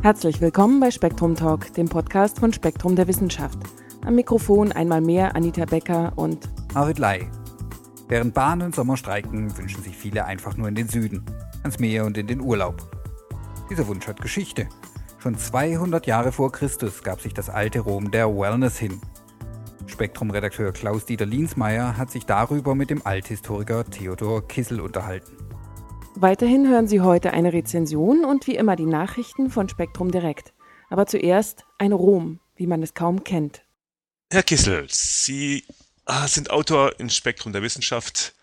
Herzlich willkommen bei Spektrum Talk, dem Podcast von Spektrum der Wissenschaft. Am Mikrofon einmal mehr Anita Becker und Arvid Lai. Während Bahn- und Sommer streiken, wünschen sich viele einfach nur in den Süden, ans Meer und in den Urlaub. Dieser Wunsch hat Geschichte. Schon 200 Jahre vor Christus gab sich das alte Rom der Wellness hin. Spektrum-Redakteur Klaus-Dieter Liensmeier hat sich darüber mit dem Althistoriker Theodor Kissel unterhalten. Weiterhin hören Sie heute eine Rezension und wie immer die Nachrichten von Spektrum Direkt. Aber zuerst ein Rom, wie man es kaum kennt. Herr Kissel, Sie ah, sind Autor in Spektrum der Wissenschaft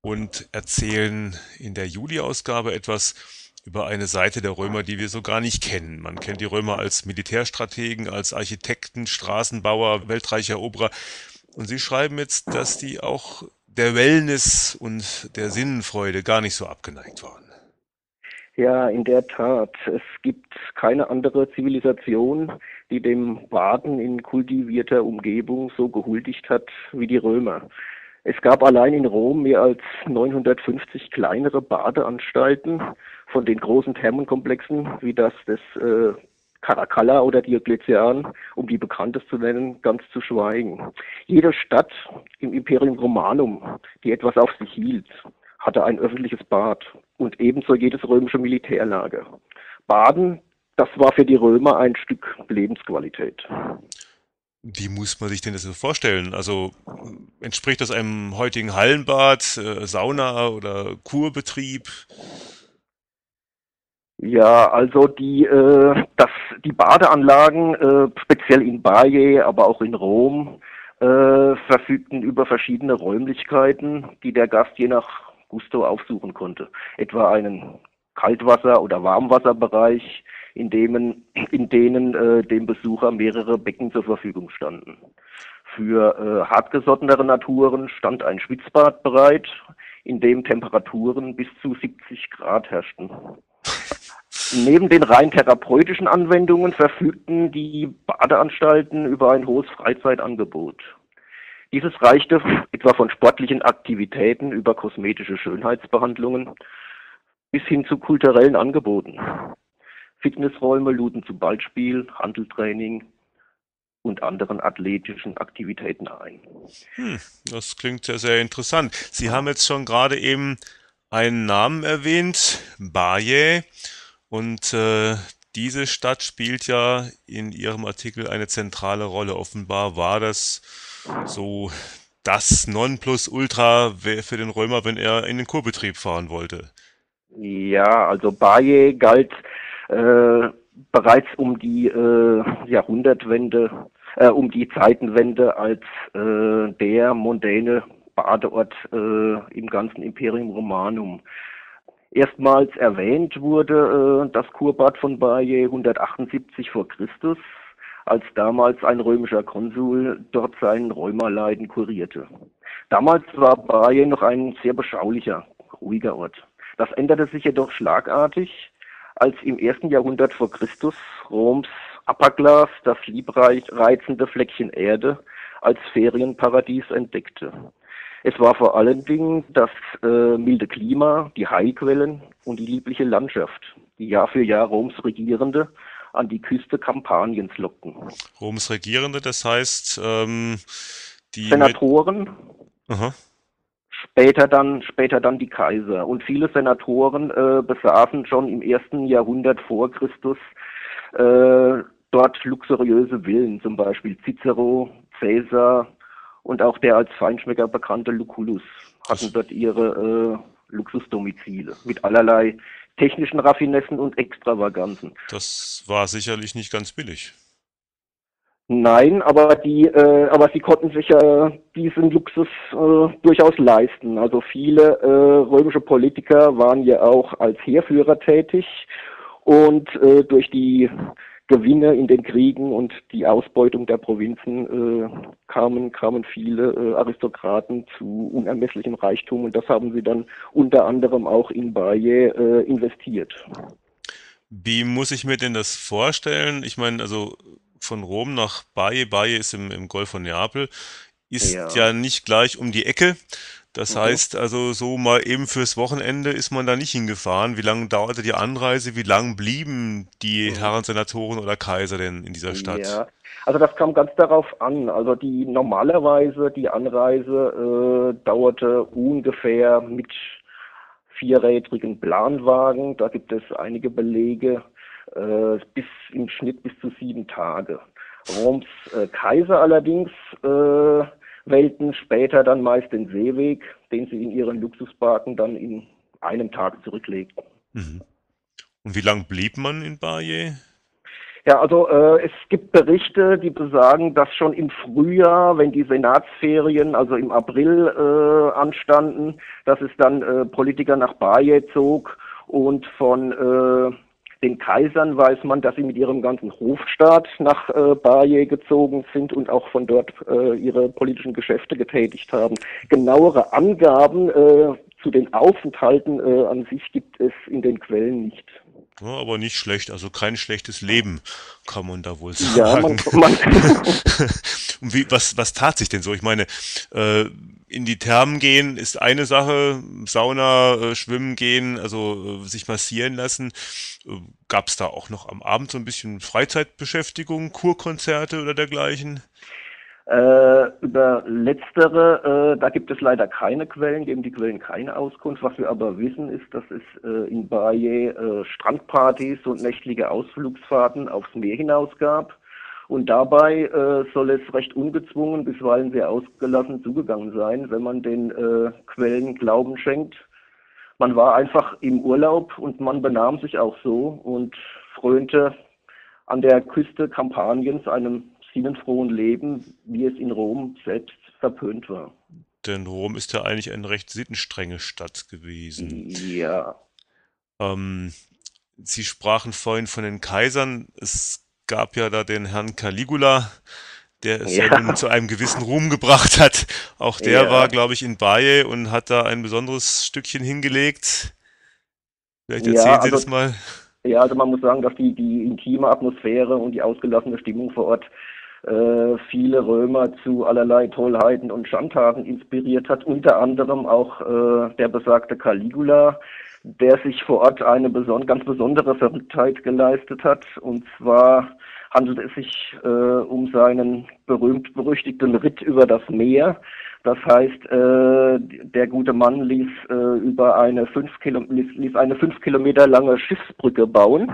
und erzählen in der Juli-Ausgabe etwas über eine Seite der Römer, die wir so gar nicht kennen. Man kennt die Römer als Militärstrategen, als Architekten, Straßenbauer, weltreicher Eroberer. Und Sie schreiben jetzt, dass die auch der Wellness und der Sinnenfreude gar nicht so abgeneigt waren. Ja, in der Tat. Es gibt keine andere Zivilisation, die dem Baden in kultivierter Umgebung so gehuldigt hat wie die Römer. Es gab allein in Rom mehr als 950 kleinere Badeanstalten, von den großen Thermenkomplexen wie das des äh, Caracalla oder Diokletian, um die bekanntes zu nennen, ganz zu schweigen. Jede Stadt im Imperium Romanum, die etwas auf sich hielt, hatte ein öffentliches Bad und ebenso jedes römische Militärlager. Baden, das war für die Römer ein Stück Lebensqualität. Wie muss man sich denn das so vorstellen? Also entspricht das einem heutigen Hallenbad, äh, Sauna oder Kurbetrieb? Ja, also die, äh, das, die Badeanlagen, äh, speziell in Baye, aber auch in Rom, äh, verfügten über verschiedene Räumlichkeiten, die der Gast je nach Gusto aufsuchen konnte. Etwa einen Kaltwasser- oder Warmwasserbereich, in, dem, in denen äh, dem Besucher mehrere Becken zur Verfügung standen. Für äh, hartgesottenere Naturen stand ein Schwitzbad bereit, in dem Temperaturen bis zu 70 Grad herrschten. Neben den rein therapeutischen Anwendungen verfügten die Badeanstalten über ein hohes Freizeitangebot. Dieses reichte etwa von sportlichen Aktivitäten über kosmetische Schönheitsbehandlungen bis hin zu kulturellen Angeboten. Fitnessräume luden zu Ballspiel, Handeltraining und anderen athletischen Aktivitäten ein. Hm, das klingt ja sehr interessant. Sie haben jetzt schon gerade eben einen Namen erwähnt, Baye. Und äh, diese Stadt spielt ja in Ihrem Artikel eine zentrale Rolle. Offenbar war das so das Nonplusultra für den Römer, wenn er in den Kurbetrieb fahren wollte. Ja, also Baye galt äh, bereits um die äh, Jahrhundertwende, äh, um die Zeitenwende als äh, der mondäne Badeort äh, im ganzen Imperium Romanum. Erstmals erwähnt wurde äh, das Kurbad von Baye 178 vor Christus, als damals ein römischer Konsul dort sein Rheumaleiden kurierte. Damals war Baye noch ein sehr beschaulicher, ruhiger Ort. Das änderte sich jedoch schlagartig, als im ersten Jahrhundert vor Christus Roms Upperglas das liebreizende Fleckchen Erde als Ferienparadies entdeckte. Es war vor allen Dingen das äh, milde Klima, die Heilquellen und die liebliche Landschaft, die Jahr für Jahr Roms Regierende an die Küste Kampaniens lockten. Roms Regierende, das heißt ähm, die Senatoren, später dann später dann die Kaiser und viele Senatoren äh, besaßen schon im ersten Jahrhundert vor Christus äh, dort luxuriöse Villen, zum Beispiel Cicero, Caesar, und auch der als Feinschmecker bekannte Lucullus hatten dort ihre äh, Luxusdomizile mit allerlei technischen Raffinessen und Extravaganzen. Das war sicherlich nicht ganz billig. Nein, aber die, äh, aber sie konnten sich äh, diesen Luxus äh, durchaus leisten. Also viele äh, römische Politiker waren ja auch als Heerführer tätig und äh, durch die Gewinne in den Kriegen und die Ausbeutung der Provinzen äh, kamen, kamen viele äh, Aristokraten zu unermesslichem Reichtum und das haben sie dann unter anderem auch in Baye äh, investiert. Wie muss ich mir denn das vorstellen? Ich meine, also von Rom nach Baye, Baye ist im, im Golf von Neapel, ist ja. ja nicht gleich um die Ecke. Das Mhm. heißt also, so mal eben fürs Wochenende ist man da nicht hingefahren. Wie lange dauerte die Anreise? Wie lang blieben die Mhm. Herren Senatoren oder Kaiser denn in dieser Stadt? Ja, also das kam ganz darauf an. Also die normalerweise die Anreise äh, dauerte ungefähr mit vierrädrigen Planwagen. Da gibt es einige Belege äh, bis im Schnitt bis zu sieben Tage. Roms äh, Kaiser allerdings äh, wählten später dann meist den Seeweg, den sie in ihren Luxusbarken dann in einem Tag zurücklegten. Mhm. Und wie lang blieb man in Baye? Ja, also äh, es gibt Berichte, die besagen, dass schon im Frühjahr, wenn die Senatsferien, also im April äh, anstanden, dass es dann äh, Politiker nach Baye zog und von äh, den Kaisern weiß man, dass sie mit ihrem ganzen Hofstaat nach äh, Baye gezogen sind und auch von dort äh, ihre politischen Geschäfte getätigt haben. Genauere Angaben äh, zu den Aufenthalten äh, an sich gibt es in den Quellen nicht. Ja, aber nicht schlecht, also kein schlechtes Leben, kann man da wohl Ja, sagen. man, man Und wie, was, was tat sich denn so? Ich meine, äh, in die Thermen gehen ist eine Sache, Sauna, äh, schwimmen gehen, also äh, sich massieren lassen. Äh, Gab es da auch noch am Abend so ein bisschen Freizeitbeschäftigung, Kurkonzerte oder dergleichen? Äh, über letztere, äh, da gibt es leider keine Quellen, geben die Quellen keine Auskunft. Was wir aber wissen, ist, dass es äh, in Baye äh, Strandpartys und nächtliche Ausflugsfahrten aufs Meer hinaus gab. Und dabei äh, soll es recht ungezwungen, bisweilen sehr ausgelassen zugegangen sein, wenn man den äh, Quellen Glauben schenkt. Man war einfach im Urlaub und man benahm sich auch so und frönte an der Küste Kampaniens einem sinnenfrohen Leben, wie es in Rom selbst verpönt war. Denn Rom ist ja eigentlich eine recht sittenstrenge Stadt gewesen. Ja, Ähm, Sie sprachen vorhin von den Kaisern. Es gab ja da den Herrn Caligula, der es ja, Ja. nun zu einem gewissen Ruhm gebracht hat. Auch der Ja. war, glaube ich, in Baye und hat da ein besonderes Stückchen hingelegt. Vielleicht Ja, erzählen Sie also- das mal. ja, also man muss sagen, dass die, die intime Atmosphäre und die ausgelassene Stimmung vor Ort äh, viele Römer zu allerlei Tollheiten und Schandtaten inspiriert hat, unter anderem auch äh, der besagte Caligula, der sich vor Ort eine beson ganz besondere Verrücktheit geleistet hat. Und zwar handelt es sich äh, um seinen berühmt-berüchtigten Ritt über das Meer. Das heißt, äh, der gute Mann ließ, äh, über eine fünf ließ, ließ eine fünf Kilometer lange Schiffsbrücke bauen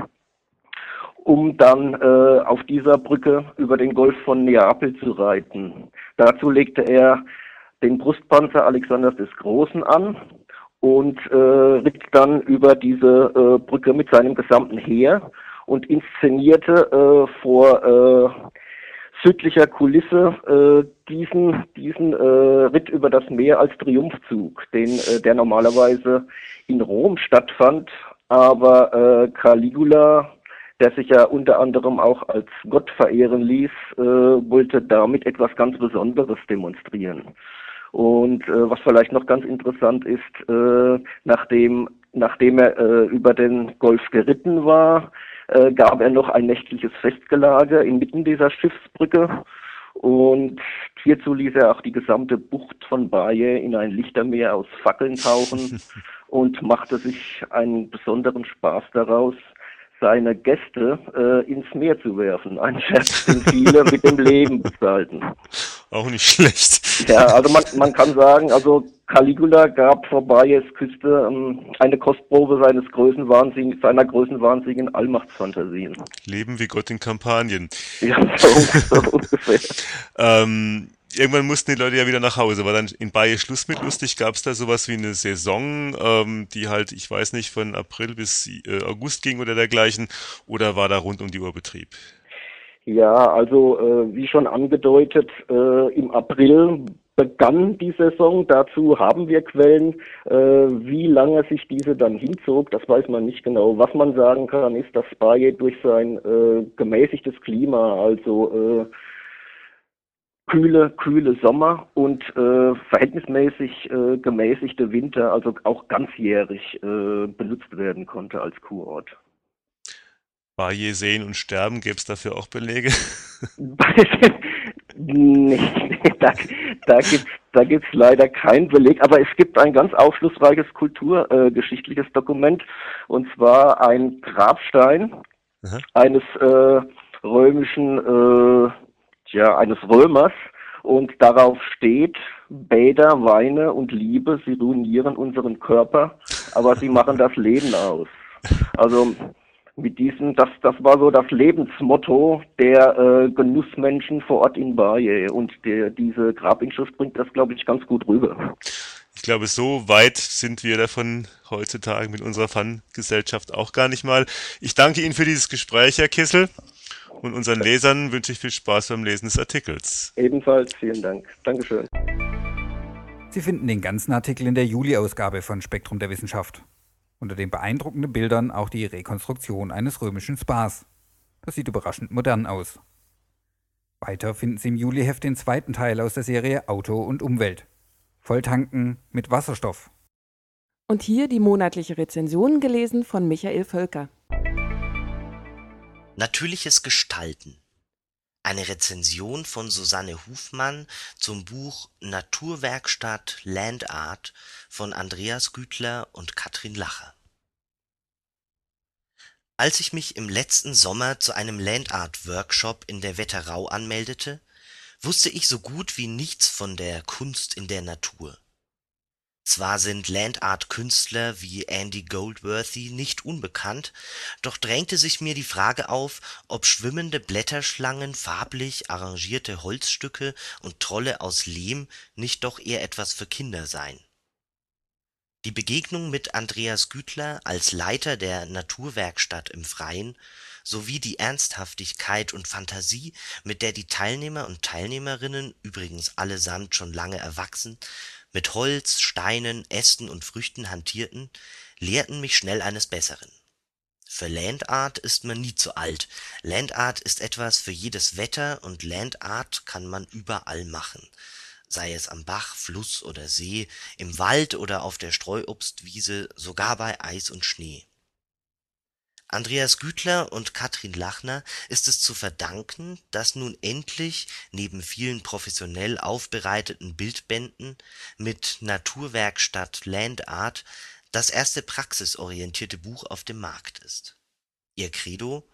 um dann äh, auf dieser Brücke über den Golf von Neapel zu reiten. Dazu legte er den Brustpanzer Alexanders des Großen an und äh, ritt dann über diese äh, Brücke mit seinem gesamten Heer und inszenierte äh, vor äh, südlicher Kulisse äh, diesen diesen äh, Ritt über das Meer als Triumphzug, den der normalerweise in Rom stattfand, aber Caligula der sich ja unter anderem auch als Gott verehren ließ, äh, wollte damit etwas ganz Besonderes demonstrieren. Und äh, was vielleicht noch ganz interessant ist, äh, nachdem, nachdem er äh, über den Golf geritten war, äh, gab er noch ein nächtliches Festgelage inmitten dieser Schiffsbrücke. Und hierzu ließ er auch die gesamte Bucht von Baye in ein Lichtermeer aus Fackeln tauchen und machte sich einen besonderen Spaß daraus, seine Gäste äh, ins Meer zu werfen. Ein Scherz, den viele mit dem Leben bezahlten. Auch nicht schlecht. Ja, also man, man kann sagen, also Caligula gab vor Bayes Küste ähm, eine Kostprobe seines Größenwahnsinns, seiner größenwahnsinnigen Allmachtsfantasien. Leben wie Gott in Kampagnen. Ja, so, so ungefähr. Ähm, irgendwann mussten die Leute ja wieder nach Hause. War dann in Baye Schluss mit lustig? Gab es da sowas wie eine Saison, ähm, die halt, ich weiß nicht, von April bis äh, August ging oder dergleichen? Oder war da rund um die Uhr Betrieb? Ja, also äh, wie schon angedeutet, äh, im April begann die Saison. Dazu haben wir Quellen. Äh, wie lange sich diese dann hinzog, das weiß man nicht genau. Was man sagen kann, ist, dass Baye durch sein äh, gemäßigtes Klima, also äh, kühle, kühle Sommer und äh, verhältnismäßig äh, gemäßigte Winter, also auch ganzjährig äh, benutzt werden konnte als Kurort. Baye sehen und sterben, gäbe es dafür auch Belege? nee, da, da gibt's da gibt's leider keinen Beleg, aber es gibt ein ganz aufschlussreiches kulturgeschichtliches äh, Dokument und zwar ein Grabstein Aha. eines äh, römischen, äh, ja, eines Römers und darauf steht Bäder, Weine und Liebe, sie ruinieren unseren Körper, aber sie machen das Leben aus. Also mit diesem, das, das war so das Lebensmotto der äh, Genussmenschen vor Ort in Baye und der, diese Grabinschrift bringt das, glaube ich, ganz gut rüber. Ich glaube, so weit sind wir davon heutzutage mit unserer Fun-Gesellschaft auch gar nicht mal. Ich danke Ihnen für dieses Gespräch, Herr Kissel. Und unseren Lesern wünsche ich viel Spaß beim Lesen des Artikels. Ebenfalls vielen Dank. Dankeschön. Sie finden den ganzen Artikel in der Juli-Ausgabe von Spektrum der Wissenschaft. Unter den beeindruckenden Bildern auch die Rekonstruktion eines römischen Spas. Das sieht überraschend modern aus. Weiter finden Sie im Juliheft den zweiten Teil aus der Serie Auto und Umwelt. Volltanken mit Wasserstoff. Und hier die monatliche Rezension gelesen von Michael Völker. Natürliches Gestalten. Eine Rezension von Susanne Hufmann zum Buch Naturwerkstatt Land Art von Andreas Güthler und Katrin Lacher. Als ich mich im letzten Sommer zu einem Land Art Workshop in der Wetterau anmeldete, wusste ich so gut wie nichts von der Kunst in der Natur zwar sind Landart-Künstler wie Andy Goldworthy nicht unbekannt, doch drängte sich mir die Frage auf, ob schwimmende Blätterschlangen, farblich arrangierte Holzstücke und Trolle aus Lehm nicht doch eher etwas für Kinder seien. Die Begegnung mit Andreas Güthler als Leiter der Naturwerkstatt im Freien sowie die Ernsthaftigkeit und Fantasie, mit der die Teilnehmer und Teilnehmerinnen, übrigens allesamt schon lange erwachsen mit Holz, Steinen, Ästen und Früchten hantierten, lehrten mich schnell eines Besseren. Für Landart ist man nie zu alt. Landart ist etwas für jedes Wetter und Landart kann man überall machen. Sei es am Bach, Fluss oder See, im Wald oder auf der Streuobstwiese, sogar bei Eis und Schnee. Andreas Güthler und Katrin Lachner ist es zu verdanken, dass nun endlich neben vielen professionell aufbereiteten Bildbänden mit Naturwerkstatt Land Art das erste praxisorientierte Buch auf dem Markt ist. Ihr Credo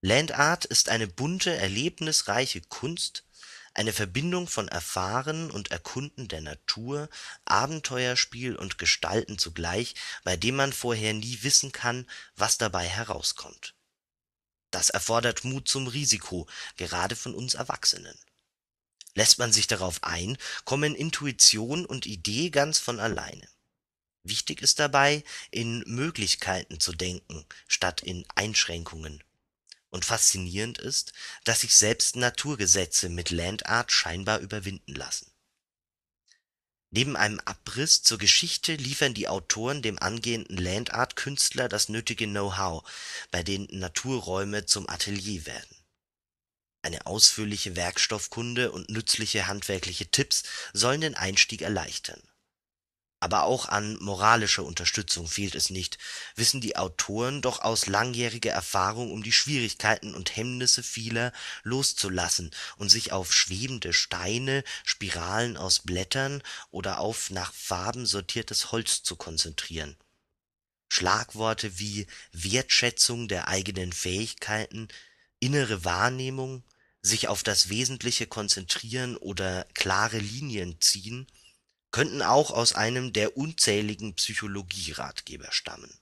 Land Art ist eine bunte, erlebnisreiche Kunst eine Verbindung von Erfahren und Erkunden der Natur, Abenteuerspiel und Gestalten zugleich, bei dem man vorher nie wissen kann, was dabei herauskommt. Das erfordert Mut zum Risiko, gerade von uns Erwachsenen. Lässt man sich darauf ein, kommen Intuition und Idee ganz von alleine. Wichtig ist dabei, in Möglichkeiten zu denken, statt in Einschränkungen und faszinierend ist, dass sich selbst Naturgesetze mit Landart scheinbar überwinden lassen. Neben einem Abriss zur Geschichte liefern die Autoren dem angehenden Landart-Künstler das nötige Know-how, bei den Naturräume zum Atelier werden. Eine ausführliche Werkstoffkunde und nützliche handwerkliche Tipps sollen den Einstieg erleichtern aber auch an moralischer Unterstützung fehlt es nicht, wissen die Autoren doch aus langjähriger Erfahrung um die Schwierigkeiten und Hemmnisse vieler loszulassen und sich auf schwebende Steine, Spiralen aus Blättern oder auf nach Farben sortiertes Holz zu konzentrieren. Schlagworte wie Wertschätzung der eigenen Fähigkeiten, innere Wahrnehmung, sich auf das Wesentliche konzentrieren oder klare Linien ziehen könnten auch aus einem der unzähligen Psychologie-Ratgeber stammen.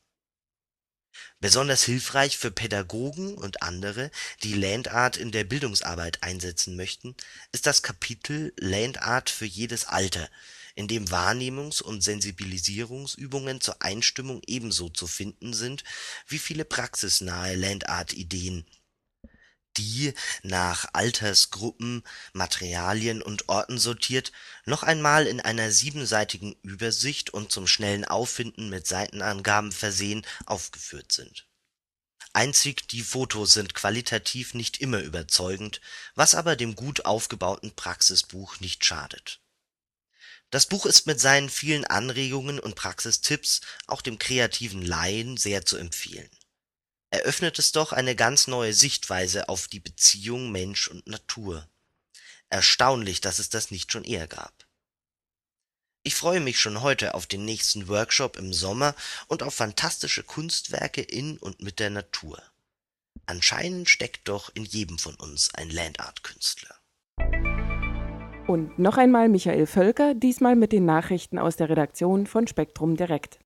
Besonders hilfreich für Pädagogen und andere, die Landart in der Bildungsarbeit einsetzen möchten, ist das Kapitel Landart für jedes Alter, in dem Wahrnehmungs und Sensibilisierungsübungen zur Einstimmung ebenso zu finden sind wie viele praxisnahe Landart-Ideen die, nach Altersgruppen, Materialien und Orten sortiert, noch einmal in einer siebenseitigen Übersicht und zum schnellen Auffinden mit Seitenangaben versehen, aufgeführt sind. Einzig die Fotos sind qualitativ nicht immer überzeugend, was aber dem gut aufgebauten Praxisbuch nicht schadet. Das Buch ist mit seinen vielen Anregungen und Praxistipps auch dem kreativen Laien sehr zu empfehlen eröffnet es doch eine ganz neue Sichtweise auf die Beziehung Mensch und Natur. Erstaunlich, dass es das nicht schon eher gab. Ich freue mich schon heute auf den nächsten Workshop im Sommer und auf fantastische Kunstwerke in und mit der Natur. Anscheinend steckt doch in jedem von uns ein Landart-Künstler. Und noch einmal Michael Völker, diesmal mit den Nachrichten aus der Redaktion von Spektrum Direkt.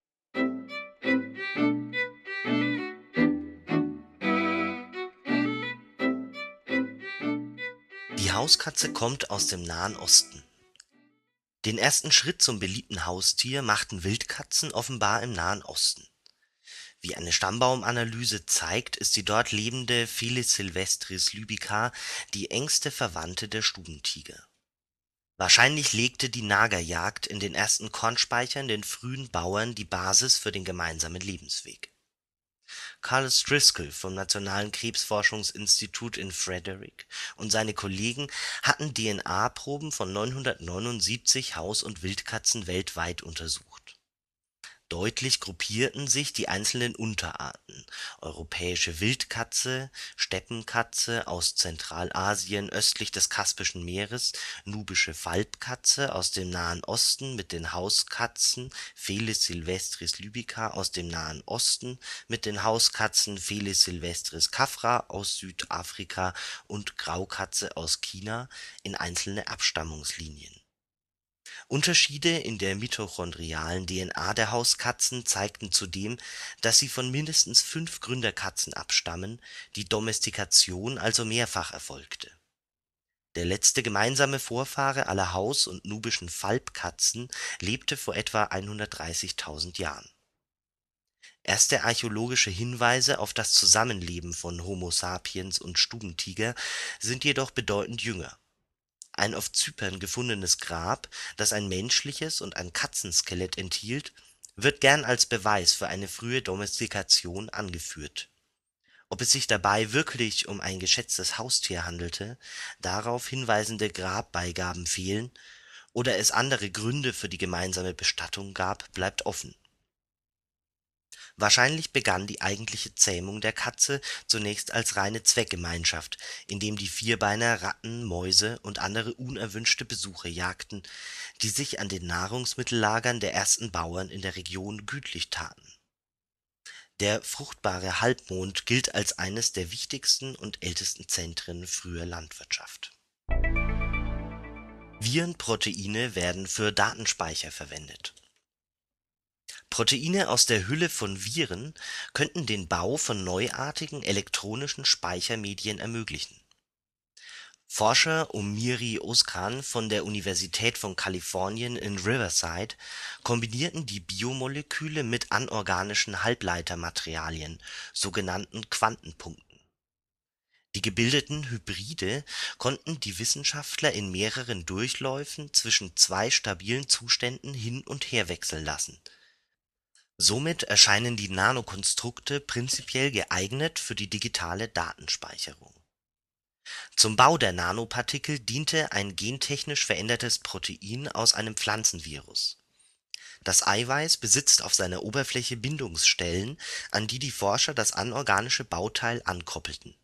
Hauskatze kommt aus dem Nahen Osten. Den ersten Schritt zum beliebten Haustier machten Wildkatzen offenbar im Nahen Osten. Wie eine Stammbaumanalyse zeigt, ist die dort lebende Felis silvestris lybica die engste Verwandte der Stubentiger. Wahrscheinlich legte die Nagerjagd in den ersten Kornspeichern den frühen Bauern die Basis für den gemeinsamen Lebensweg Carlos Driscoll vom Nationalen Krebsforschungsinstitut in Frederick und seine Kollegen hatten DNA-Proben von 979 Haus und Wildkatzen weltweit untersucht Deutlich gruppierten sich die einzelnen Unterarten: Europäische Wildkatze, Steppenkatze aus Zentralasien östlich des Kaspischen Meeres, Nubische Falbkatze aus dem Nahen Osten mit den Hauskatzen Felis silvestris lybica aus dem Nahen Osten mit den Hauskatzen Felis silvestris caffra aus Südafrika und Graukatze aus China in einzelne Abstammungslinien Unterschiede in der mitochondrialen DNA der Hauskatzen zeigten zudem, dass sie von mindestens fünf Gründerkatzen abstammen, die Domestikation also mehrfach erfolgte. Der letzte gemeinsame Vorfahre aller Haus und nubischen Falbkatzen lebte vor etwa 130.000 Jahren. Erste archäologische Hinweise auf das Zusammenleben von Homo sapiens und Stubentiger sind jedoch bedeutend jünger ein auf Zypern gefundenes Grab, das ein menschliches und ein Katzenskelett enthielt, wird gern als Beweis für eine frühe Domestikation angeführt. Ob es sich dabei wirklich um ein geschätztes Haustier handelte, darauf hinweisende Grabbeigaben fehlen, oder es andere Gründe für die gemeinsame Bestattung gab, bleibt offen Wahrscheinlich begann die eigentliche Zähmung der Katze zunächst als reine Zweckgemeinschaft, indem die Vierbeiner Ratten, Mäuse und andere unerwünschte Besucher jagten, die sich an den Nahrungsmittellagern der ersten Bauern in der Region gütlich taten. Der fruchtbare Halbmond gilt als eines der wichtigsten und ältesten Zentren früher Landwirtschaft. Virenproteine werden für Datenspeicher verwendet Proteine aus der Hülle von Viren könnten den Bau von neuartigen elektronischen Speichermedien ermöglichen. Forscher um Miri Özkan von der Universität von Kalifornien in Riverside kombinierten die Biomoleküle mit anorganischen Halbleitermaterialien, sogenannten Quantenpunkten. Die gebildeten Hybride konnten die Wissenschaftler in mehreren Durchläufen zwischen zwei stabilen Zuständen hin und her wechseln lassen Somit erscheinen die Nanokonstrukte prinzipiell geeignet für die digitale Datenspeicherung. Zum Bau der Nanopartikel diente ein gentechnisch verändertes Protein aus einem Pflanzenvirus. Das Eiweiß besitzt auf seiner Oberfläche Bindungsstellen, an die die Forscher das anorganische Bauteil ankoppelten.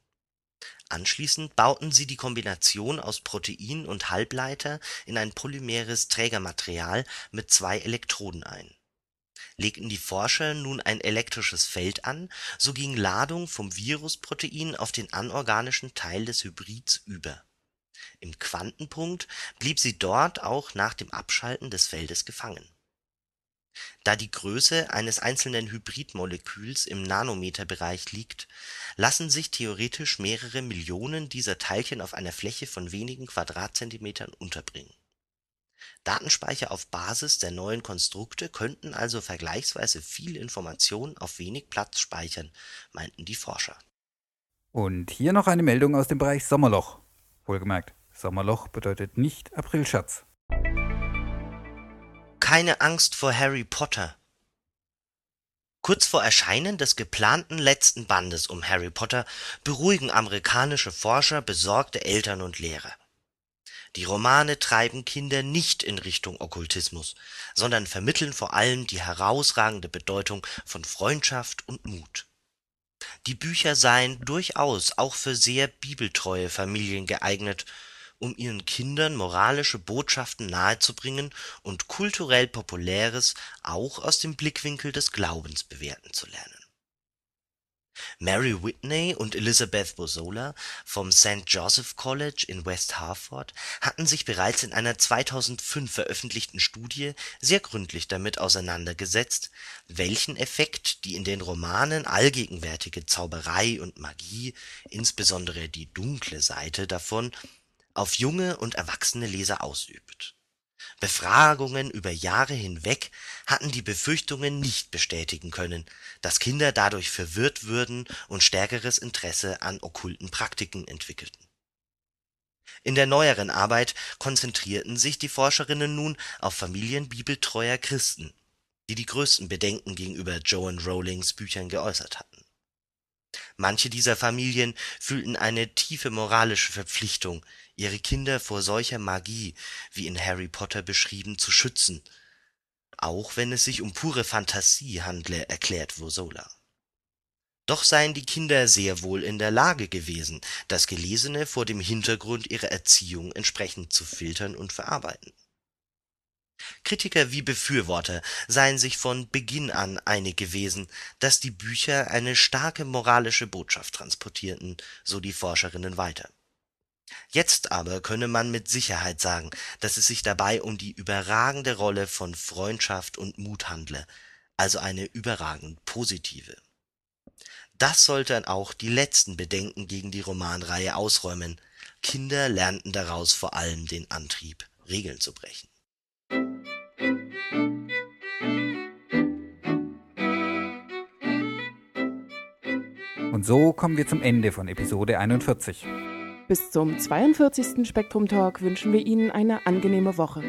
Anschließend bauten sie die Kombination aus Protein und Halbleiter in ein polymeres Trägermaterial mit zwei Elektroden ein Legten die Forscher nun ein elektrisches Feld an, so ging Ladung vom Virusprotein auf den anorganischen Teil des Hybrids über. Im Quantenpunkt blieb sie dort auch nach dem Abschalten des Feldes gefangen. Da die Größe eines einzelnen Hybridmoleküls im Nanometerbereich liegt, lassen sich theoretisch mehrere Millionen dieser Teilchen auf einer Fläche von wenigen Quadratzentimetern unterbringen Datenspeicher auf Basis der neuen Konstrukte könnten also vergleichsweise viel Information auf wenig Platz speichern, meinten die Forscher. Und hier noch eine Meldung aus dem Bereich Sommerloch. Wohlgemerkt, Sommerloch bedeutet nicht Aprilschatz. Keine Angst vor Harry Potter. Kurz vor Erscheinen des geplanten letzten Bandes um Harry Potter beruhigen amerikanische Forscher besorgte Eltern und Lehrer. Die Romane treiben Kinder nicht in Richtung Okkultismus, sondern vermitteln vor allem die herausragende Bedeutung von Freundschaft und Mut. Die Bücher seien durchaus auch für sehr bibeltreue Familien geeignet um ihren Kindern moralische Botschaften nahezubringen und kulturell Populäres auch aus dem Blickwinkel des Glaubens bewerten zu lernen Mary Whitney und Elizabeth Bosola vom St. Joseph College in West Hartford hatten sich bereits in einer 2005 veröffentlichten Studie sehr gründlich damit auseinandergesetzt, welchen Effekt die in den Romanen allgegenwärtige Zauberei und Magie, insbesondere die dunkle Seite davon, auf junge und erwachsene Leser ausübt Befragungen über Jahre hinweg hatten die Befürchtungen nicht bestätigen können, dass Kinder dadurch verwirrt würden und stärkeres Interesse an okkulten Praktiken entwickelten. In der neueren Arbeit konzentrierten sich die Forscherinnen nun auf Familien bibeltreuer Christen, die die größten Bedenken gegenüber Joan Rowlings Büchern geäußert hatten. Manche dieser Familien fühlten eine tiefe moralische Verpflichtung ihre Kinder vor solcher Magie, wie in Harry Potter beschrieben, zu schützen, auch wenn es sich um pure Phantasie handle, erklärt Vosola. Doch seien die Kinder sehr wohl in der Lage gewesen, das Gelesene vor dem Hintergrund ihrer Erziehung entsprechend zu filtern und verarbeiten. Kritiker wie Befürworter seien sich von Beginn an einig gewesen, dass die Bücher eine starke moralische Botschaft transportierten, so die Forscherinnen weiter Jetzt aber könne man mit Sicherheit sagen, dass es sich dabei um die überragende Rolle von Freundschaft und Mut handle, also eine überragend positive. Das sollten auch die letzten Bedenken gegen die Romanreihe ausräumen. Kinder lernten daraus vor allem den Antrieb, Regeln zu brechen. Und so kommen wir zum Ende von Episode 41. Bis zum 42. Spektrum Talk wünschen wir Ihnen eine angenehme Woche.